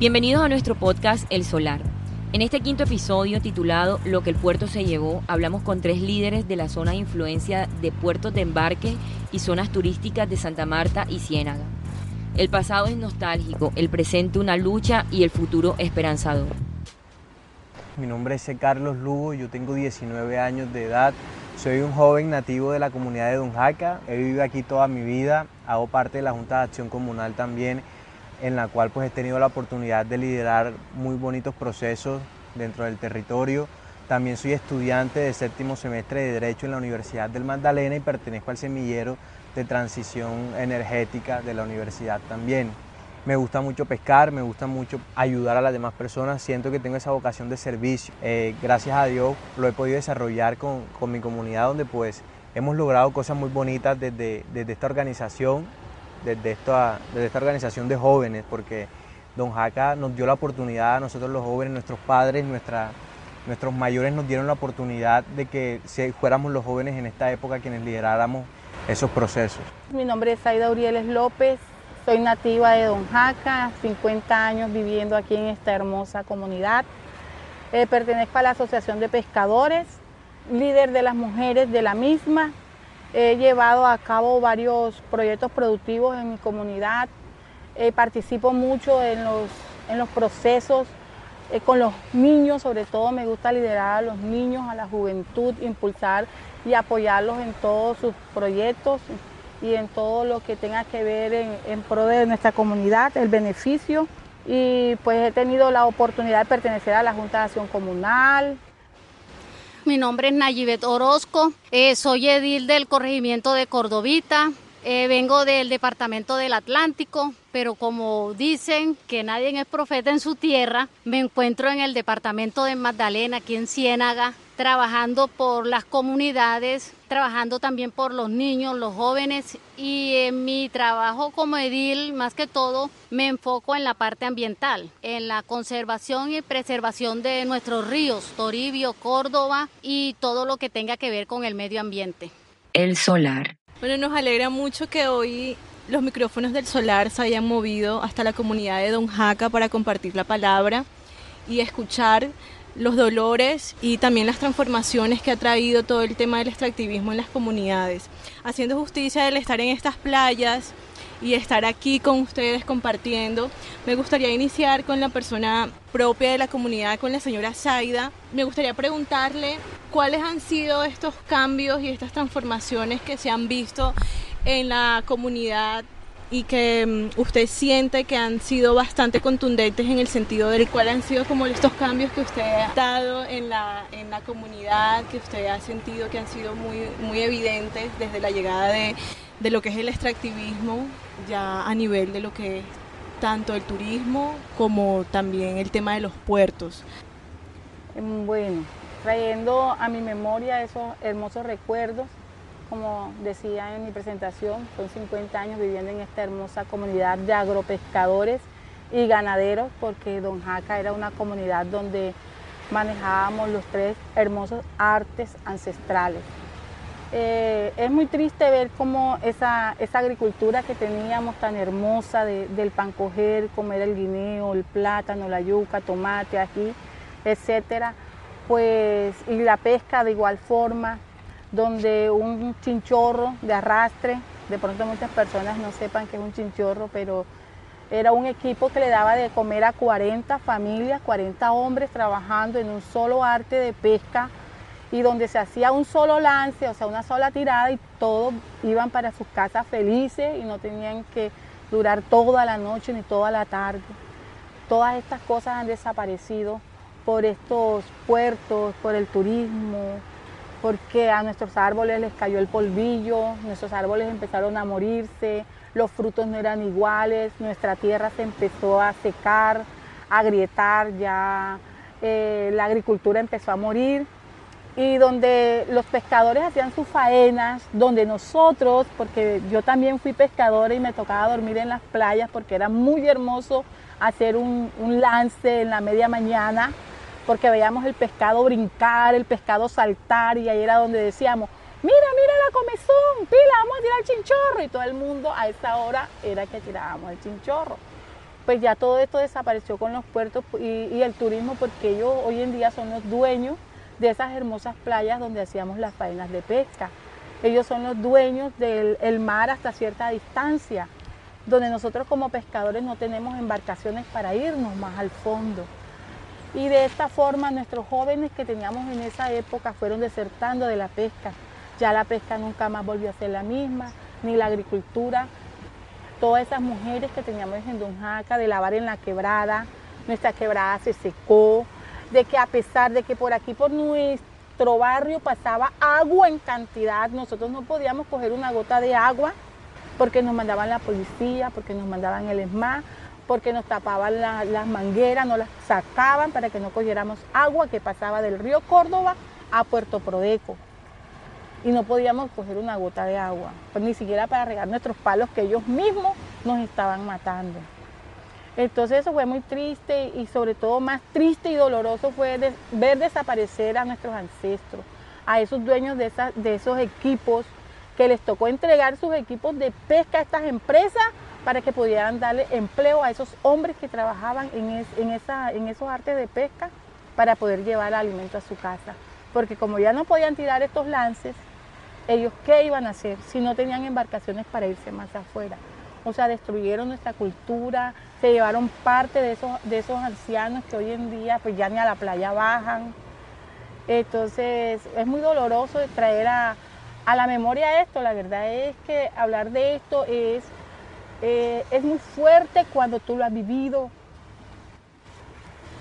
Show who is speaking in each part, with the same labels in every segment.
Speaker 1: Bienvenidos a nuestro podcast El Solar. En este quinto episodio titulado Lo que el puerto se llevó, hablamos con tres líderes de la zona de influencia de puertos de embarque y zonas turísticas de Santa Marta y Ciénaga. El pasado es nostálgico, el presente una lucha y el futuro esperanzador.
Speaker 2: Mi nombre es Carlos Lugo, yo tengo 19 años de edad, soy un joven nativo de la comunidad de Don Jaca, he vivido aquí toda mi vida, hago parte de la Junta de Acción Comunal también en la cual pues he tenido la oportunidad de liderar muy bonitos procesos dentro del territorio. También soy estudiante de séptimo semestre de Derecho en la Universidad del Magdalena y pertenezco al semillero de transición energética de la universidad también. Me gusta mucho pescar, me gusta mucho ayudar a las demás personas, siento que tengo esa vocación de servicio. Eh, gracias a Dios lo he podido desarrollar con, con, mi comunidad donde pues hemos logrado cosas muy bonitas desde, desde esta organización desde esta, desde esta organización de jóvenes, porque Don Jaca nos dio la oportunidad nosotros los jóvenes, nuestros padres, nuestros mayores nos dieron la oportunidad de que si fuéramos los jóvenes en esta época quienes lideráramos esos procesos.
Speaker 3: Mi nombre es Aida Urieles López, soy nativa de Don Jaca, 50 años viviendo aquí en esta hermosa comunidad. Eh, pertenezco a la Asociación de Pescadores, líder de las mujeres de la misma, He llevado a cabo varios proyectos productivos en mi comunidad, eh, participo mucho en los, en los procesos eh, con los niños, sobre todo me gusta liderar a los niños, a la juventud, impulsar y apoyarlos en todos sus proyectos y en todo lo que tenga que ver en, en pro de nuestra comunidad, el beneficio. Y pues he tenido la oportunidad de pertenecer a la Junta de Acción Comunal,
Speaker 4: mi nombre es Nayibet Orozco, eh, soy edil del corregimiento de Cordovita, eh, vengo del departamento del Atlántico, pero como dicen que nadie es profeta en su tierra, me encuentro en el departamento de Magdalena, aquí en Ciénaga, trabajando por las comunidades, trabajando también por los niños, los jóvenes y en mi trabajo como edil, más que todo, me enfoco en la parte ambiental, en la conservación y preservación de nuestros ríos, Toribio, Córdoba y todo lo que tenga que ver con el medio ambiente.
Speaker 1: El solar.
Speaker 5: Bueno, nos alegra mucho que hoy los micrófonos del solar se hayan movido hasta la comunidad de Don Jaca para compartir la palabra y escuchar los dolores y también las transformaciones que ha traído todo el tema del extractivismo en las comunidades. Haciendo justicia del estar en estas playas y estar aquí con ustedes compartiendo, me gustaría iniciar con la persona propia de la comunidad, con la señora Zaida. Me gustaría preguntarle cuáles han sido estos cambios y estas transformaciones que se han visto en la comunidad y que mm, usted siente que han sido bastante contundentes en el sentido del cual han sido como estos cambios que usted ha dado en la, en la comunidad, que usted ha sentido que han sido muy, muy evidentes desde la llegada de, de lo que es el extractivismo, ya a nivel de lo que es tanto el turismo como también el tema de los puertos.
Speaker 3: Mm, bueno, trayendo a mi memoria esos hermosos recuerdos como decía en mi presentación, son 50 años viviendo en esta hermosa comunidad de agropescadores y ganaderos, porque Don Jaca era una comunidad donde manejábamos los tres hermosos artes ancestrales. Eh, es muy triste ver cómo esa, agricultura que teníamos tan hermosa del pan coger, comer el guineo, el plátano, la yuca, tomate, ají, etcétera, pues, y la pesca de igual forma, donde un chinchorro de arrastre, de pronto muchas personas no sepan que es un chinchorro, pero era un equipo que le daba de comer a 40 familias, 40 hombres trabajando en un solo arte de pesca y donde se hacía un solo lance, o sea, una sola tirada y todos iban para sus casas felices y no tenían que durar toda la noche ni toda la tarde. Todas estas cosas han desaparecido por estos puertos, por el turismo, porque a nuestros árboles les cayó el polvillo, nuestros árboles empezaron a morirse, los frutos no eran iguales, nuestra tierra se empezó a secar, a agrietar, ya eh, la agricultura empezó a morir. Y donde los pescadores hacían sus faenas, donde nosotros, porque yo también fui pescadora y me tocaba dormir en las playas porque era muy hermoso hacer un, un lance en la media mañana, porque veíamos el pescado brincar, el pescado saltar y ahí era donde decíamos, mira, mira la comezón, pila, vamos a tirar el chinchorro y todo el mundo a esa hora era que tirábamos el chinchorro. pues ya todo esto desapareció con los puertos y, el turismo porque ellos hoy en día son los dueños de esas hermosas playas donde hacíamos las faenas de pesca. Ellos son los dueños del mar hasta cierta distancia, donde nosotros como pescadores no tenemos embarcaciones para irnos más al fondo. Y de esta forma nuestros jóvenes que teníamos en esa época fueron desertando de la pesca. Ya la pesca nunca más volvió a ser la misma, ni la agricultura. Todas esas mujeres que teníamos en Don Jaca de lavar en la quebrada, nuestra quebrada se secó, de que a pesar de que por aquí, por nuestro barrio pasaba agua en cantidad, nosotros no podíamos coger una gota de agua porque nos mandaban la policía, porque nos mandaban el ESMA, porque nos tapaban las mangueras, nos las sacaban para que no cogiéramos agua que pasaba del río Córdoba a Puerto Prodeco. Y no podíamos coger una gota de agua, pues ni siquiera para regar nuestros palos que ellos mismos nos estaban matando. Entonces eso fue muy triste y sobre todo más triste y doloroso fue ver desaparecer a nuestros ancestros, a esos dueños de esos equipos que les tocó entregar sus equipos de pesca a estas empresas para que pudieran darle empleo a esos hombres que trabajaban en, en, esa, en esos artes de pesca para poder llevar alimento a su casa. Porque como ya no podían tirar estos lances, ellos qué iban a hacer si no tenían embarcaciones para irse más afuera. O sea, destruyeron nuestra cultura, se llevaron parte de esos, de esos ancianos que hoy en día pues ya ni a la playa bajan. Entonces es muy doloroso traer a, a la memoria esto. La verdad es que hablar de esto es eh, es muy fuerte cuando tú lo has vivido.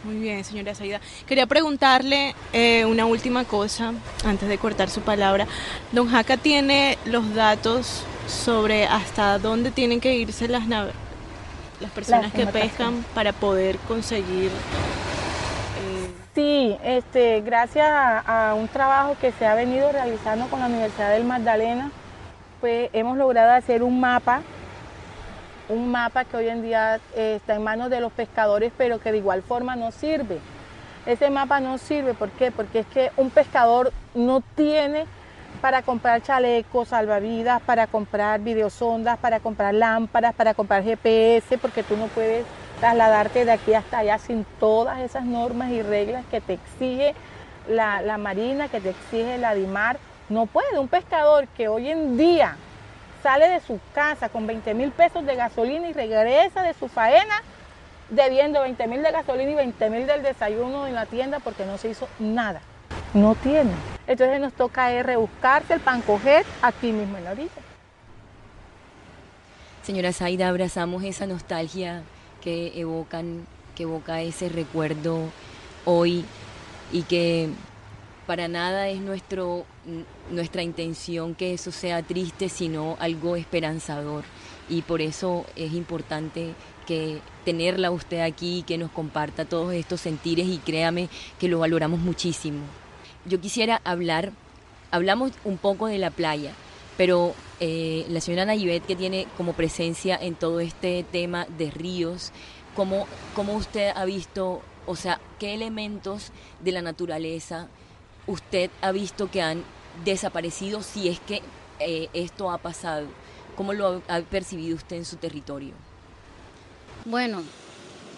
Speaker 5: Muy bien, señora Saida. Quería preguntarle eh, una última cosa antes de cortar su palabra. Don Jaca tiene los datos sobre hasta dónde tienen que irse las las personas que pescan para poder conseguir.
Speaker 3: Eh, sí, este, gracias a, un trabajo que se ha venido realizando con la Universidad del Magdalena, pues hemos logrado hacer un mapa un mapa que hoy en día eh, está en manos de los pescadores, pero que de igual forma no sirve. Ese mapa no sirve, ¿por qué? Porque es que un pescador no tiene para comprar chalecos, salvavidas, para comprar videosondas, para comprar lámparas, para comprar GPS, porque tú no puedes trasladarte de aquí hasta allá sin todas esas normas y reglas que te exige la, la Marina, que te exige la DIMAR. No puede. Un pescador que hoy en día sale de su casa con 20 mil pesos de gasolina y regresa de su faena debiendo 20 mil de gasolina y 20 mil del desayuno en la tienda porque no se hizo nada. No tiene. Entonces nos toca rebuscarse el pan coger aquí mismo en la orilla.
Speaker 1: Señora Zaida, abrazamos esa nostalgia que evocan, que evoca ese recuerdo hoy y que para nada es nuestro, nuestra intención que eso sea triste, sino algo esperanzador. Y por eso es importante que tenerla usted aquí, que nos comparta todos estos sentires y créame que lo valoramos muchísimo. Yo quisiera hablar, hablamos un poco de la playa, pero eh, la señora Nayivet que tiene como presencia en todo este tema de ríos, ¿cómo, ¿cómo usted ha visto, o sea, qué elementos de la naturaleza usted ha visto que han desaparecido si es que eh, esto ha pasado? ¿Cómo lo ha, percibido usted en su territorio?
Speaker 4: Bueno,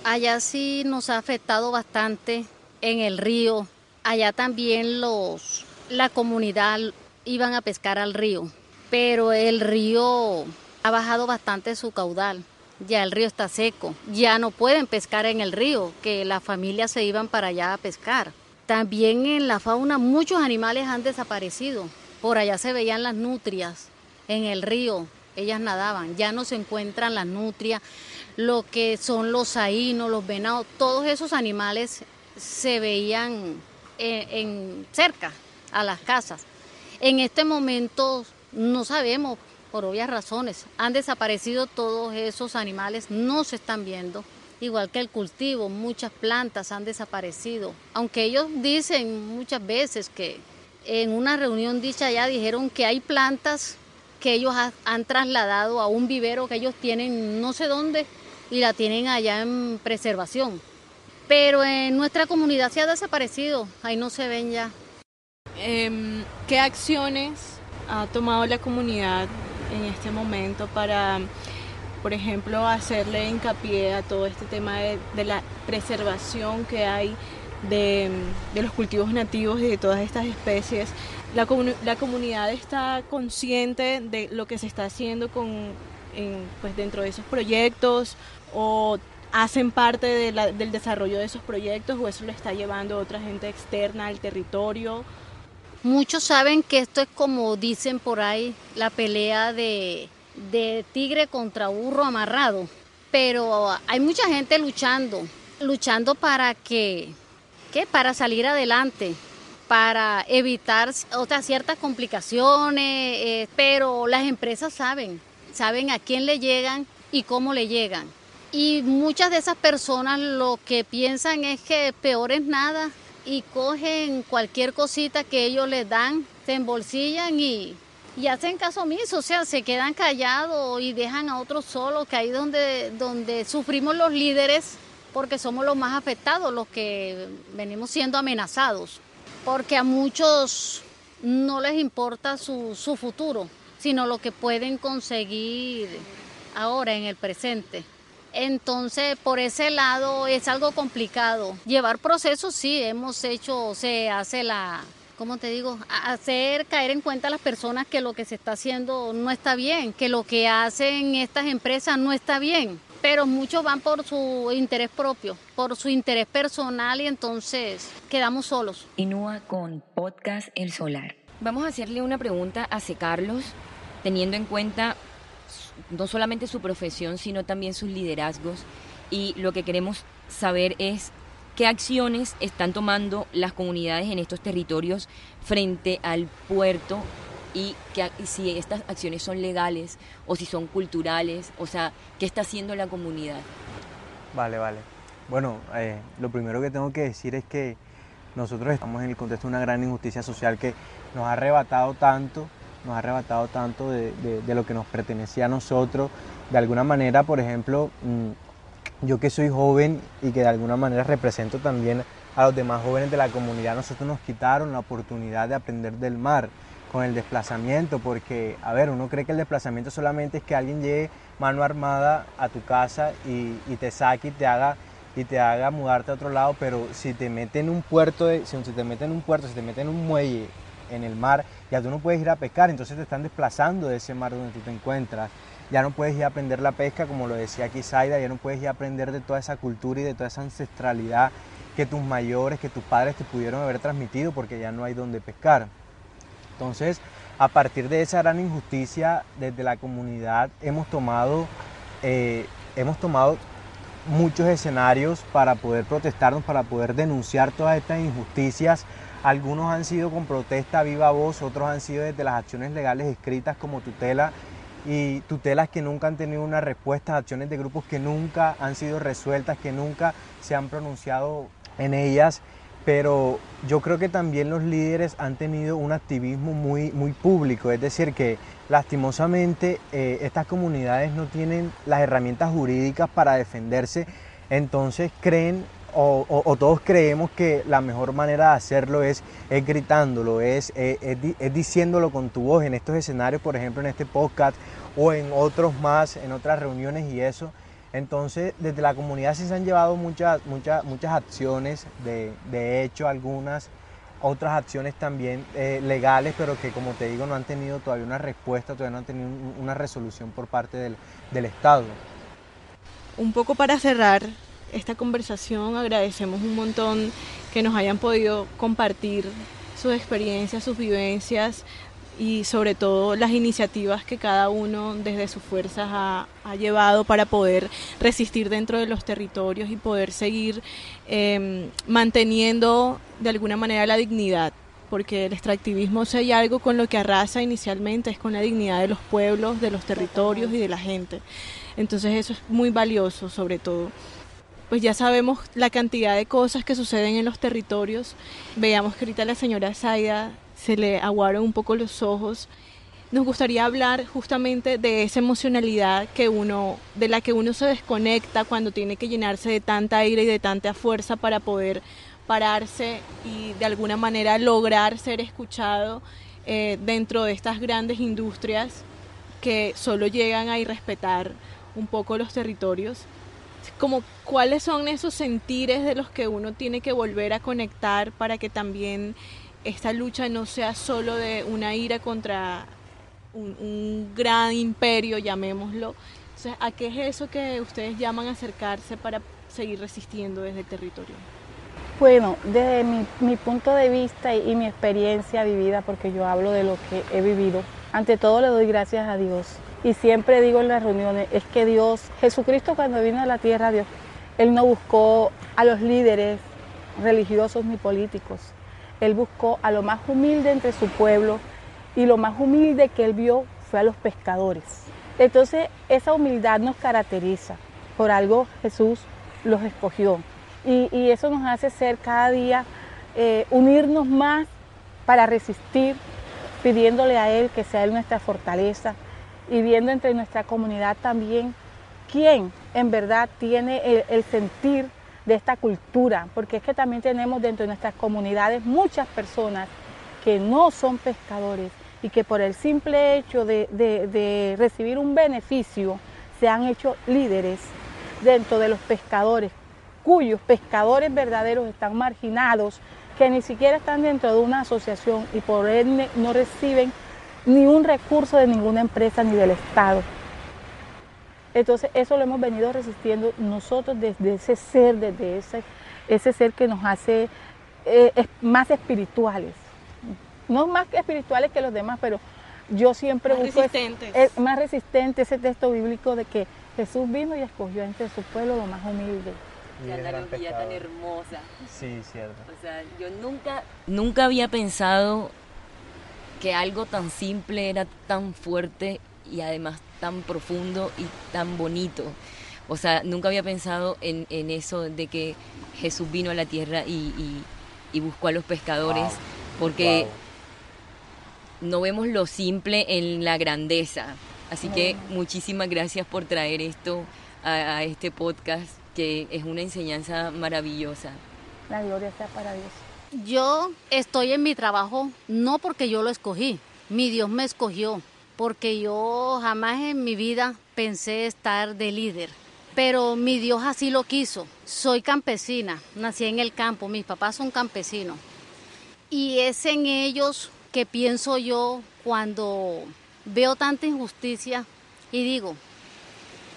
Speaker 4: allá sí nos ha afectado bastante en el río. Allá también los la comunidad iban a pescar al río, pero el río ha bajado bastante su caudal. Ya el río está seco, ya no pueden pescar en el río, que las familias se iban para allá a pescar. También en la fauna muchos animales han desaparecido. Por allá se veían las nutrias en el río, ellas nadaban. Ya no se encuentran las nutrias, lo que son los saínos, los venados, todos esos animales se veían en, cerca a las casas. En este momento no sabemos, por obvias razones, han desaparecido todos esos animales, no se están viendo igual que el cultivo, muchas plantas han desaparecido. Aunque ellos dicen muchas veces que en una reunión dicha ya dijeron que hay plantas que ellos han trasladado a un vivero que ellos tienen no sé dónde y la tienen allá en preservación. Pero en nuestra comunidad se ha desaparecido, ahí no se ven ya.
Speaker 5: Em, ¿Qué acciones ha tomado la comunidad en este momento para por ejemplo, hacerle hincapié a todo este tema de, la preservación que hay de, los cultivos nativos y de todas estas especies. La, comunidad está consciente de lo que se está haciendo con, pues dentro de esos proyectos o hacen parte del desarrollo de esos proyectos o eso lo está llevando otra gente externa al territorio.
Speaker 4: Muchos saben que esto es como dicen por ahí, la pelea de, de tigre contra burro amarrado, pero hay mucha gente luchando, luchando para que, ¿qué? Para salir adelante, para evitar otras ciertas complicaciones, eh, pero las empresas saben, saben a quién le llegan y cómo le llegan. Y muchas de esas personas lo que piensan es que peor es nada y cogen cualquier cosita que ellos les dan, se embolsillan y, y hacen caso omiso, o sea, se quedan callados y dejan a otros solos, que ahí donde, donde sufrimos los líderes, porque somos los más afectados, los que venimos siendo amenazados, porque a muchos no les importa su, su futuro, sino lo que pueden conseguir ahora en el presente. Entonces, por ese lado es algo complicado. Llevar procesos, sí, hemos hecho, se hace la, ¿cómo te digo? Hacer caer en cuenta a las personas que lo que se está haciendo no está bien, que lo que hacen estas empresas no está bien. Pero muchos van por su interés propio, por su interés personal y entonces quedamos solos.
Speaker 1: Inúa con Podcast El Solar. Vamos a hacerle una pregunta a C. Carlos, teniendo en cuenta no solamente su profesión, sino también sus liderazgos. Y lo que queremos saber es qué acciones están tomando las comunidades en estos territorios frente al puerto y, que, si estas acciones son legales o si son culturales, o sea, qué está haciendo la comunidad.
Speaker 2: Vale, vale. Bueno, eh, lo primero que tengo que decir es que nosotros estamos en el contexto de una gran injusticia social que nos ha arrebatado tanto nos ha arrebatado tanto de, lo que nos pertenecía a nosotros. De alguna manera, por ejemplo, mm, yo que soy joven y que de alguna manera represento también a los demás jóvenes de la comunidad, nosotros nos quitaron la oportunidad de aprender del mar con el desplazamiento, porque, a ver, uno cree que el desplazamiento solamente es que alguien llegue mano armada a tu casa y, te saque y te haga y te haga mudarte a otro lado, pero si te mete en un puerto, si te mete en un puerto, si te mete en un muelle en el mar, ya tú no puedes ir a pescar, entonces te están desplazando de ese mar donde tú te encuentras. Ya no puedes ir a aprender la pesca, como lo decía aquí Zaida, ya no puedes ir a aprender de toda esa cultura y de toda esa ancestralidad que tus mayores, que tus padres te pudieron haber transmitido, porque ya no hay donde pescar. Entonces, a partir de esa gran injusticia, desde la comunidad hemos tomado, eh, hemos tomado muchos escenarios para poder protestarnos, para poder denunciar todas estas injusticias algunos han sido con protesta viva voz, otros han sido desde las acciones legales escritas como tutela y tutelas que nunca han tenido una respuesta, acciones de grupos que nunca han sido resueltas, que nunca se han pronunciado en ellas. Pero yo creo que también los líderes han tenido un activismo muy, muy público, es decir, que lastimosamente eh, estas comunidades no tienen las herramientas jurídicas para defenderse, entonces creen o, todos creemos que la mejor manera de hacerlo es, es gritándolo, es, es, diciéndolo con tu voz en estos escenarios, por ejemplo en este podcast o en otros más, en otras reuniones y eso. Entonces, desde la comunidad sí se han llevado muchas, muchas, muchas acciones, de, de hecho algunas otras acciones también eh, legales, pero que como te digo no han tenido todavía una respuesta, todavía no han tenido una resolución por parte del, del Estado.
Speaker 5: Un poco para cerrar, esta conversación. Agradecemos un montón que nos hayan podido compartir sus experiencias, sus vivencias y sobre todo las iniciativas que cada uno desde sus fuerzas ha, llevado para poder resistir dentro de los territorios y poder seguir em, manteniendo de alguna manera la dignidad porque el extractivismo si hay algo con lo que arrasa inicialmente es con la dignidad de los pueblos, de los territorios y de la gente. Entonces eso es muy valioso sobre todo pues ya sabemos la cantidad de cosas que suceden en los territorios. Veamos que ahorita la señora Zaida se le aguaron un poco los ojos. Nos gustaría hablar justamente de esa emocionalidad que uno, de la que uno se desconecta cuando tiene que llenarse de tanta aire y de tanta fuerza para poder pararse y de alguna manera lograr ser escuchado eh, dentro de estas grandes industrias que solo llegan a irrespetar un poco los territorios, como cuáles son esos sentires de los que uno tiene que volver a conectar para que también esta lucha no sea solo de una ira contra un, gran imperio, llamémoslo. ¿a qué es eso que ustedes llaman acercarse para seguir resistiendo desde el territorio?
Speaker 3: Bueno, desde mi, punto de vista y, mi experiencia vivida, porque yo hablo de lo que he vivido, ante todo le doy gracias a Dios. Y siempre digo en las reuniones, es que Dios, Jesucristo cuando vino a la tierra, Dios, Él no buscó a los líderes religiosos ni políticos. Él buscó a lo más humilde entre su pueblo y lo más humilde que Él vio fue a los pescadores. Entonces esa humildad nos caracteriza. Por algo Jesús los escogió. Y, eso nos hace ser cada día, eh, unirnos más para resistir, pidiéndole a Él que sea Él nuestra fortaleza y viendo entre nuestra comunidad también quién en verdad tiene el, sentir de esta cultura, porque es que también tenemos dentro de nuestras comunidades muchas personas que no son pescadores y que por el simple hecho de recibir un beneficio se han hecho líderes dentro de los pescadores, cuyos pescadores verdaderos están marginados, que ni siquiera están dentro de una asociación y por ende no reciben ni un recurso de ninguna empresa ni del Estado. Entonces eso lo hemos venido resistiendo nosotros desde ese ser, desde ese, ese ser que nos hace eh, más espirituales. No más espirituales que los demás, pero yo siempre
Speaker 5: más
Speaker 3: busco
Speaker 5: resistentes.
Speaker 3: más resistente ese texto bíblico de que Jesús vino y escogió entre su pueblo lo más humilde.
Speaker 1: Qué analogía tan hermosa.
Speaker 2: Sí, cierto.
Speaker 1: O sea, yo nunca, nunca había pensado que algo tan simple era tan fuerte y además tan profundo y tan bonito. O sea, nunca había pensado en, eso de que Jesús vino a la tierra y, buscó a los pescadores, porque no vemos lo simple en la grandeza. Así que muchísimas gracias por traer esto a, este podcast, que es una enseñanza maravillosa.
Speaker 3: La gloria sea para Dios.
Speaker 4: Yo estoy en mi trabajo no porque yo lo escogí, mi Dios me escogió, porque yo jamás en mi vida pensé estar de líder, pero mi Dios así lo quiso. Soy campesina, nací en el campo, mis papás son campesinos, y es en ellos que pienso yo cuando veo tanta injusticia y digo,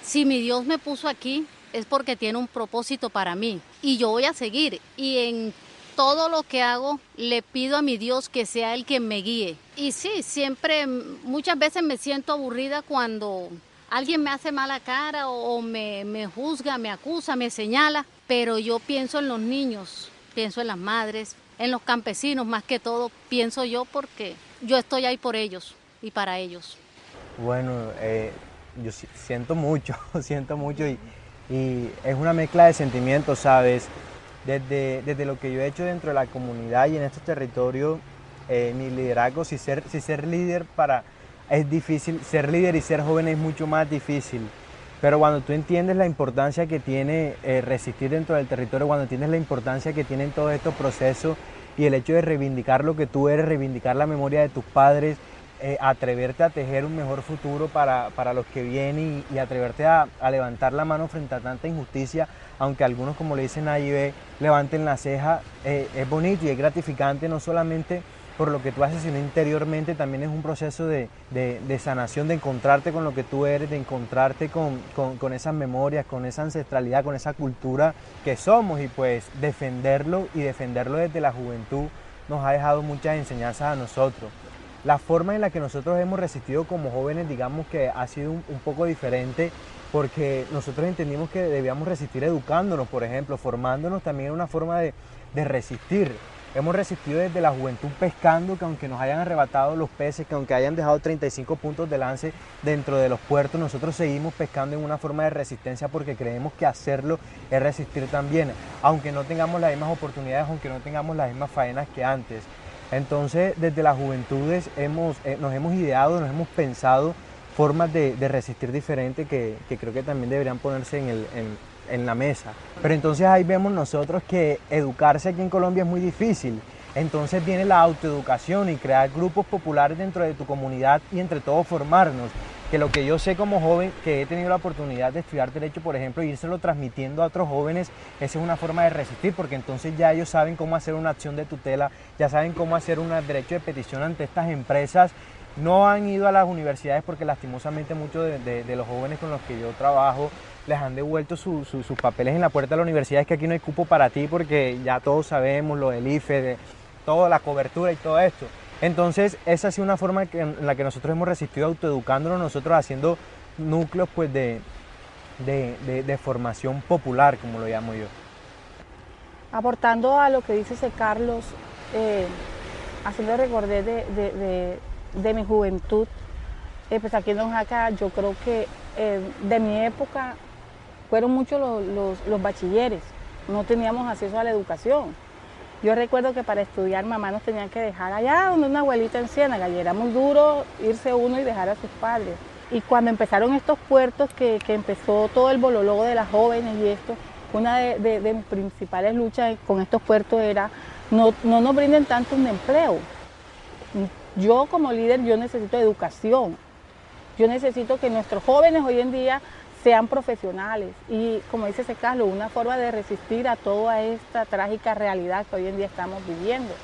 Speaker 4: si mi Dios me puso aquí es porque tiene un propósito para mí y yo voy a seguir y en todo lo que hago le pido a mi Dios que sea el que me guíe. Y sí, siempre, muchas veces me siento aburrida cuando alguien me hace mala cara o, me, me juzga, me acusa, me señala, pero yo pienso en los niños, pienso en las madres, en los campesinos más que todo, pienso yo porque yo estoy ahí por ellos y para ellos?
Speaker 2: Bueno, eh, yo siento mucho, siento mucho y, es una mezcla de sentimientos, ¿sabes? Desde, desde, lo que yo he hecho dentro de la comunidad y en estos territorios, eh, mi liderazgo, si ser, si ser líder para, es difícil, ser líder y ser joven es mucho más difícil. Pero cuando tú entiendes la importancia que tiene eh, resistir dentro del territorio, cuando entiendes la importancia que tienen todos estos procesos y el hecho de reivindicar lo que tú eres, reivindicar la memoria de tus padres, eh, atreverte a tejer un mejor futuro para, los que vienen y, atreverte a, levantar la mano frente a tanta injusticia, aunque algunos, como le dicen ahí, ve, levanten la ceja, eh, es bonito y es gratificante no solamente por lo que tú haces, sino interiormente también es un proceso de, sanación, de encontrarte con lo que tú eres, de encontrarte con, con, esas memorias, con esa ancestralidad, con esa cultura que somos y pues defenderlo y defenderlo desde la juventud nos ha dejado muchas enseñanzas a nosotros. La forma en la que nosotros hemos resistido como jóvenes, digamos que ha sido un, poco diferente porque nosotros entendimos que debíamos resistir educándonos, por ejemplo, formándonos también una forma de, resistir. Hemos resistido desde la juventud pescando, que aunque nos hayan arrebatado los peces, que aunque hayan dejado 35 puntos de lance dentro de los puertos, nosotros seguimos pescando en una forma de resistencia porque creemos que hacerlo es resistir también, aunque no tengamos las mismas oportunidades, aunque no tengamos las mismas faenas que antes. Entonces, desde las juventudes hemos, eh, nos hemos ideado, nos hemos pensado formas de, resistir diferentes que, creo que también deberían ponerse en, en, la mesa. Pero entonces ahí vemos nosotros que educarse aquí en Colombia es muy difícil. Entonces viene la autoeducación y crear grupos populares dentro de tu comunidad y entre todos formarnos. Que lo que yo sé como joven, que he tenido la oportunidad de estudiar derecho, por ejemplo, y lo transmitiendo a otros jóvenes, esa es una forma de resistir, porque entonces ya ellos saben cómo hacer una acción de tutela, ya saben cómo hacer un derecho de petición ante estas empresas. No han ido a las universidades porque lastimosamente muchos de, los jóvenes con los que yo trabajo les han devuelto sus papeles en la puerta de la universidad. Es que aquí no hay cupo para ti porque ya todos sabemos lo del IFE, toda la cobertura y todo esto. Entonces, esa ha sido una forma en la que nosotros hemos resistido autoeducándonos, nosotros haciendo núcleos pues, de, de, formación popular, como lo llamo yo.
Speaker 3: Aportando a lo que dice ese Carlos, eh, haciendo recordar de, mi juventud, eh, pues aquí en Don Jaca yo creo que eh, de mi época fueron muchos los, los bachilleres, no teníamos acceso a la educación yo recuerdo que para estudiar mamá nos tenían que dejar allá donde una abuelita en Ciénaga y era muy duro irse uno y dejar a sus padres. Y cuando empezaron estos puertos, que, empezó todo el bolologo de las jóvenes y esto, una de, mis principales luchas con estos puertos era no, no nos brinden tanto un empleo. Yo como líder, yo necesito educación. Yo necesito que nuestros jóvenes hoy en día sean profesionales y como dice ese Carlos, una forma de resistir a toda esta trágica realidad que hoy en día estamos viviendo.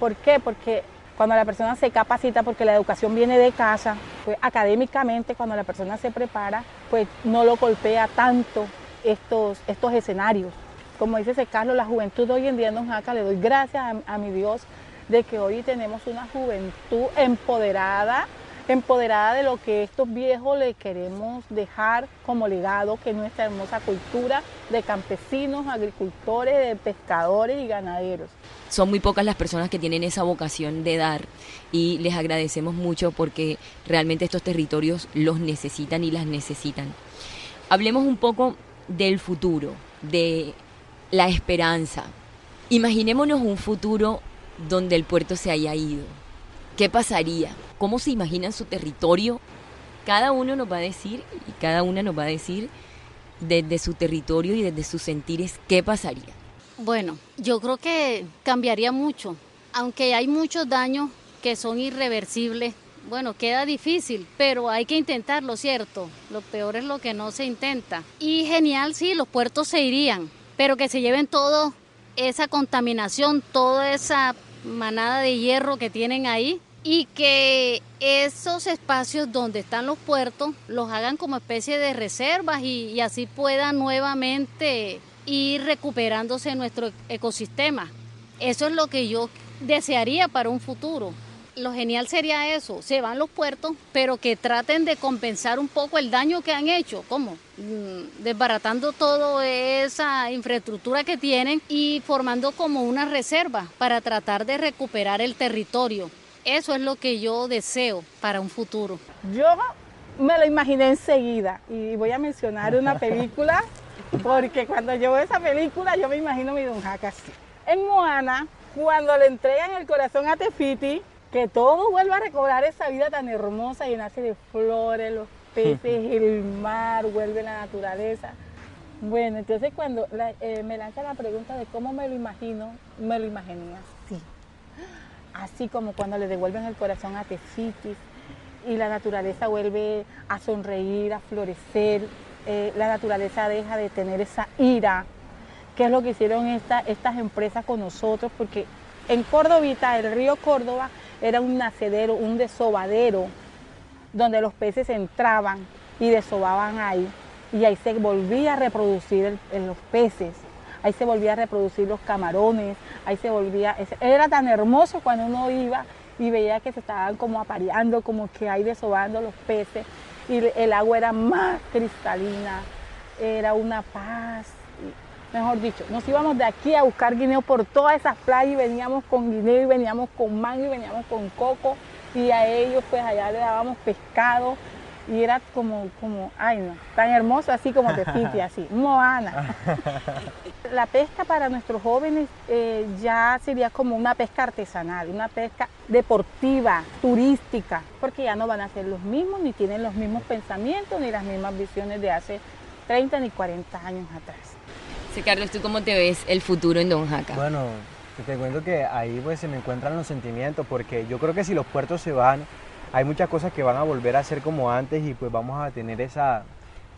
Speaker 3: ¿Por qué? Porque cuando la persona se capacita, porque la educación viene de casa, pues académicamente cuando la persona se prepara, pues no lo golpea tanto estos, estos escenarios. Como dice ese Carlos, la juventud hoy en día en Don Jaca, le doy gracias a mi Dios de que hoy tenemos una juventud empoderada, empoderada de lo que estos viejos le queremos dejar como legado, que es nuestra hermosa cultura de campesinos, agricultores, de pescadores y ganaderos.
Speaker 1: Son muy pocas las personas que tienen esa vocación de dar y les agradecemos mucho porque realmente estos territorios los necesitan y las necesitan. Hablemos un poco del futuro, de la esperanza. Imaginémonos un futuro donde el puerto se haya ido. ¿Qué pasaría? cómo se imaginan su territorio. Cada uno nos va a decir y cada una nos va a decir desde su territorio y desde sus sentires qué pasaría.
Speaker 4: Bueno, yo creo que cambiaría mucho, aunque hay muchos daños que son irreversibles. Bueno, queda difícil, pero hay que intentarlo, ¿cierto? Lo peor es lo que no se intenta. Y genial, sí, los puertos se irían, pero que se lleven todo esa contaminación, toda esa manada de hierro que tienen ahí, y que esos espacios donde están los puertos los hagan como especie de reservas y, así puedan nuevamente ir recuperándose nuestro ecosistema. Eso es lo que yo desearía para un futuro. Lo genial sería eso, se van los puertos, pero que traten de compensar un poco el daño que han hecho, ¿cómo? Mm, desbaratando toda esa infraestructura que tienen y formando como una reserva para tratar de recuperar el territorio. Eso es lo que yo deseo para un futuro.
Speaker 3: Yo me lo imaginé enseguida y voy a mencionar una película porque cuando yo veo esa película yo me imagino mi Don Jaca así. En Moana, cuando le entregan el corazón a Tefiti, que todo vuelva a recobrar esa vida tan hermosa, llenarse de flores, los peces, el mar, vuelve la naturaleza. Bueno, entonces cuando eh, me lanza la pregunta de cómo me lo imagino, me lo imaginé así. Así como cuando le devuelven el corazón a Tefitis y la naturaleza vuelve a sonreír, a florecer, eh, la naturaleza deja de tener esa ira, que es lo que hicieron estas empresas con nosotros, porque en Córdobita, el río Córdoba, era un nacedero, un desobadero, donde los peces entraban y desobaban ahí, y ahí se volvía a reproducir los peces. Ahí se volvía a reproducir los camarones, ahí se volvía, era tan hermoso cuando uno iba y veía que se estaban como apareando, como que ahí desobando los peces. Y el agua era más cristalina, era una paz, mejor dicho, nos íbamos de aquí a buscar guineo por todas esas playas y veníamos con guineo y veníamos con mango y veníamos con coco y a ellos pues allá le dábamos pescado y era como, como, ay no, tan hermoso así como Tefiti, así, Moana. La pesca para nuestros jóvenes eh, ya sería como una pesca artesanal, una pesca deportiva, turística, porque ya no van a ser los mismos, ni tienen los mismos pensamientos, ni las mismas visiones de hace 30 ni 40 años atrás.
Speaker 1: Carlos, ¿tú cómo te ves el futuro en Don Jaca?
Speaker 2: Bueno, te cuento que ahí pues se me encuentran los sentimientos, porque yo creo que si los puertos se van, hay muchas cosas que van a volver a ser como antes y pues vamos a tener esa,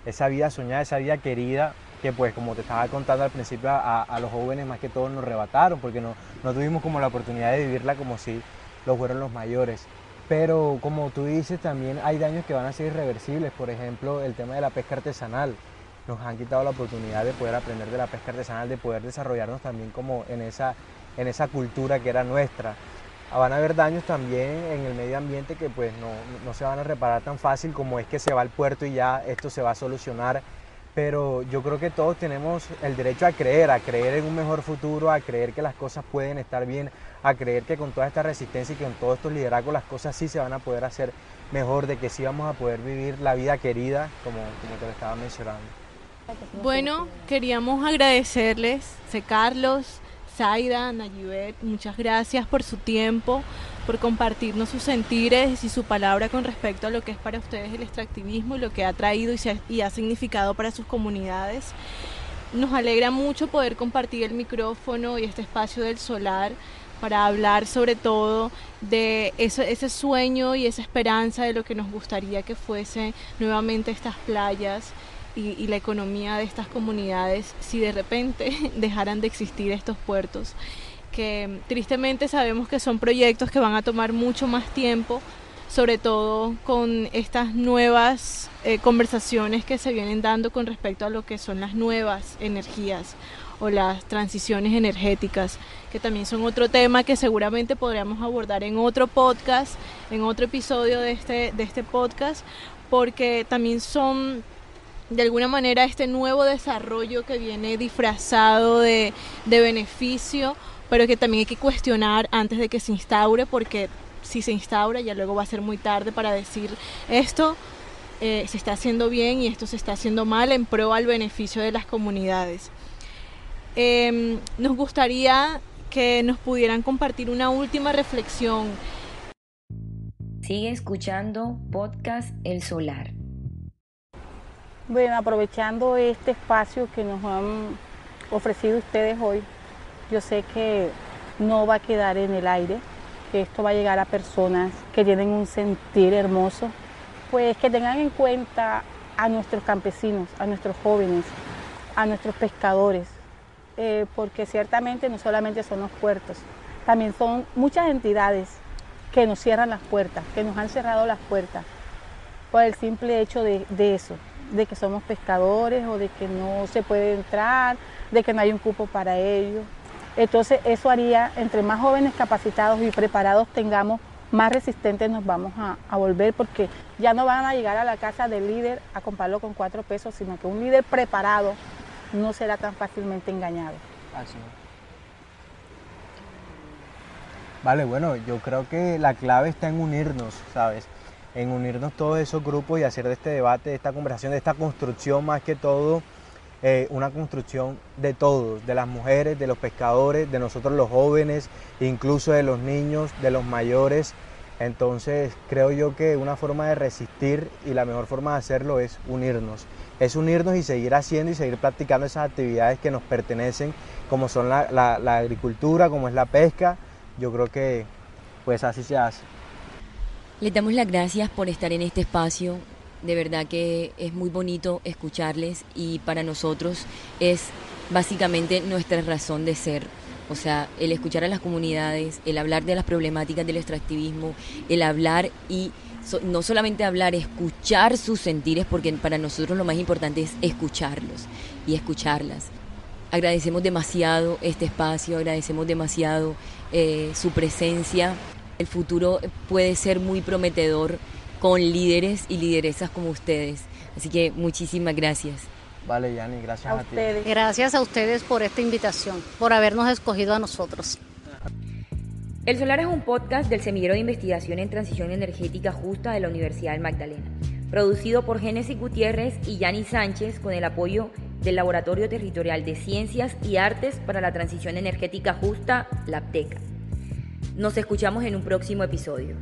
Speaker 2: esa vida soñada, esa vida querida que pues como te estaba contando al principio a, los jóvenes más que todos nos rebataron porque no, no tuvimos como la oportunidad de vivirla como si lo fueron los mayores. Pero como tú dices, también hay daños que van a ser irreversibles, por ejemplo el tema de la pesca artesanal. Nos han quitado la oportunidad de poder aprender de la pesca artesanal, de poder desarrollarnos también como en esa, en esa cultura que era nuestra. Van a haber daños también en el medio ambiente que pues no, no se van a reparar tan fácil como es que se va al puerto y ya esto se va a solucionar pero yo creo que todos tenemos el derecho a creer, a creer en un mejor futuro, a creer que las cosas pueden estar bien, a creer que con toda esta resistencia y con todos estos liderazgos las cosas sí se van a poder hacer mejor, de que sí vamos a poder vivir la vida querida, como, como te lo estaba mencionando.
Speaker 5: Bueno, queríamos agradecerles, C. Carlos, Zaida, Nayibet, muchas gracias por su tiempo, por compartirnos sus sentires y su palabra con respecto a lo que es para ustedes el extractivismo y lo que ha traído y, ha significado para sus comunidades. Nos alegra mucho poder compartir el micrófono y este espacio del solar para hablar sobre todo de ese, sueño y esa esperanza de lo que nos gustaría que fuese nuevamente estas playas y, la economía de estas comunidades si de repente dejaran de existir estos puertos, que tristemente sabemos que son proyectos que van a tomar mucho más tiempo, sobre todo con estas nuevas eh, conversaciones que se vienen dando con respecto a lo que son las nuevas energías o las transiciones energéticas, que también son otro tema que seguramente podríamos abordar en otro podcast, en otro episodio de este, de este podcast, porque también son de alguna manera este nuevo desarrollo que viene disfrazado de, beneficio, pero que también hay que cuestionar antes de que se instaure, porque si se instaura ya luego va a ser muy tarde para decir esto eh, se está haciendo bien y esto se está haciendo mal en pro al beneficio de las comunidades. Em, nos gustaría que nos pudieran compartir una última reflexión.
Speaker 1: Sigue escuchando podcast El Solar.
Speaker 3: Bueno, aprovechando este espacio que nos han ofrecido ustedes hoy, yo sé que no va a quedar en el aire, que esto va a llegar a personas que tienen un sentir hermoso, pues que tengan en cuenta a nuestros campesinos, a nuestros jóvenes, a nuestros pescadores, eh, porque ciertamente no solamente son los puertos, también son muchas entidades que nos cierran las puertas, que nos han cerrado las puertas, por el simple hecho de eso, de que somos pescadores o de que no se puede entrar, de que no hay un cupo para ellos. Entonces eso haría, entre más jóvenes capacitados y preparados tengamos, más resistentes nos vamos a, volver porque ya no van a llegar a la casa del líder a comprarlo con cuatro pesos, sino que un líder preparado no será tan fácilmente engañado. Así.
Speaker 2: Vale, bueno, yo creo que la clave está en unirnos, ¿sabes? En unirnos todos esos grupos y hacer de este debate, de esta conversación, de esta construcción más que todo, eh, una construcción de todos, de las mujeres, de los pescadores, de nosotros los jóvenes, incluso de los niños, de los mayores. Entonces creo yo que una forma de resistir y la mejor forma de hacerlo es unirnos. Es unirnos y seguir haciendo y seguir practicando esas actividades que nos pertenecen, como son la, la agricultura, como es la pesca. Yo creo que pues así se hace.
Speaker 1: Les damos las gracias por estar en este espacio. De verdad que es muy bonito escucharles y para nosotros es básicamente nuestra razón de ser. O sea, el escuchar a las comunidades, el hablar de las problemáticas del extractivismo, el hablar y no solamente hablar, escuchar sus sentires, porque para nosotros lo más importante es escucharlos y escucharlas. Agradecemos demasiado este espacio, agradecemos demasiado eh, su presencia el futuro puede ser muy prometedor con líderes y lideresas como ustedes. Así que muchísimas gracias.
Speaker 2: Vale, Yani, gracias a, ti.
Speaker 4: Gracias a ustedes por esta invitación, por habernos escogido a nosotros.
Speaker 1: El Solar es un podcast del Semillero de Investigación en Transición Energética Justa de la Universidad del Magdalena, producido por Génesis Gutiérrez y Yani Sánchez con el apoyo del Laboratorio Territorial de Ciencias y Artes para la Transición Energética Justa, LAPTECA. Nos escuchamos en un próximo episodio.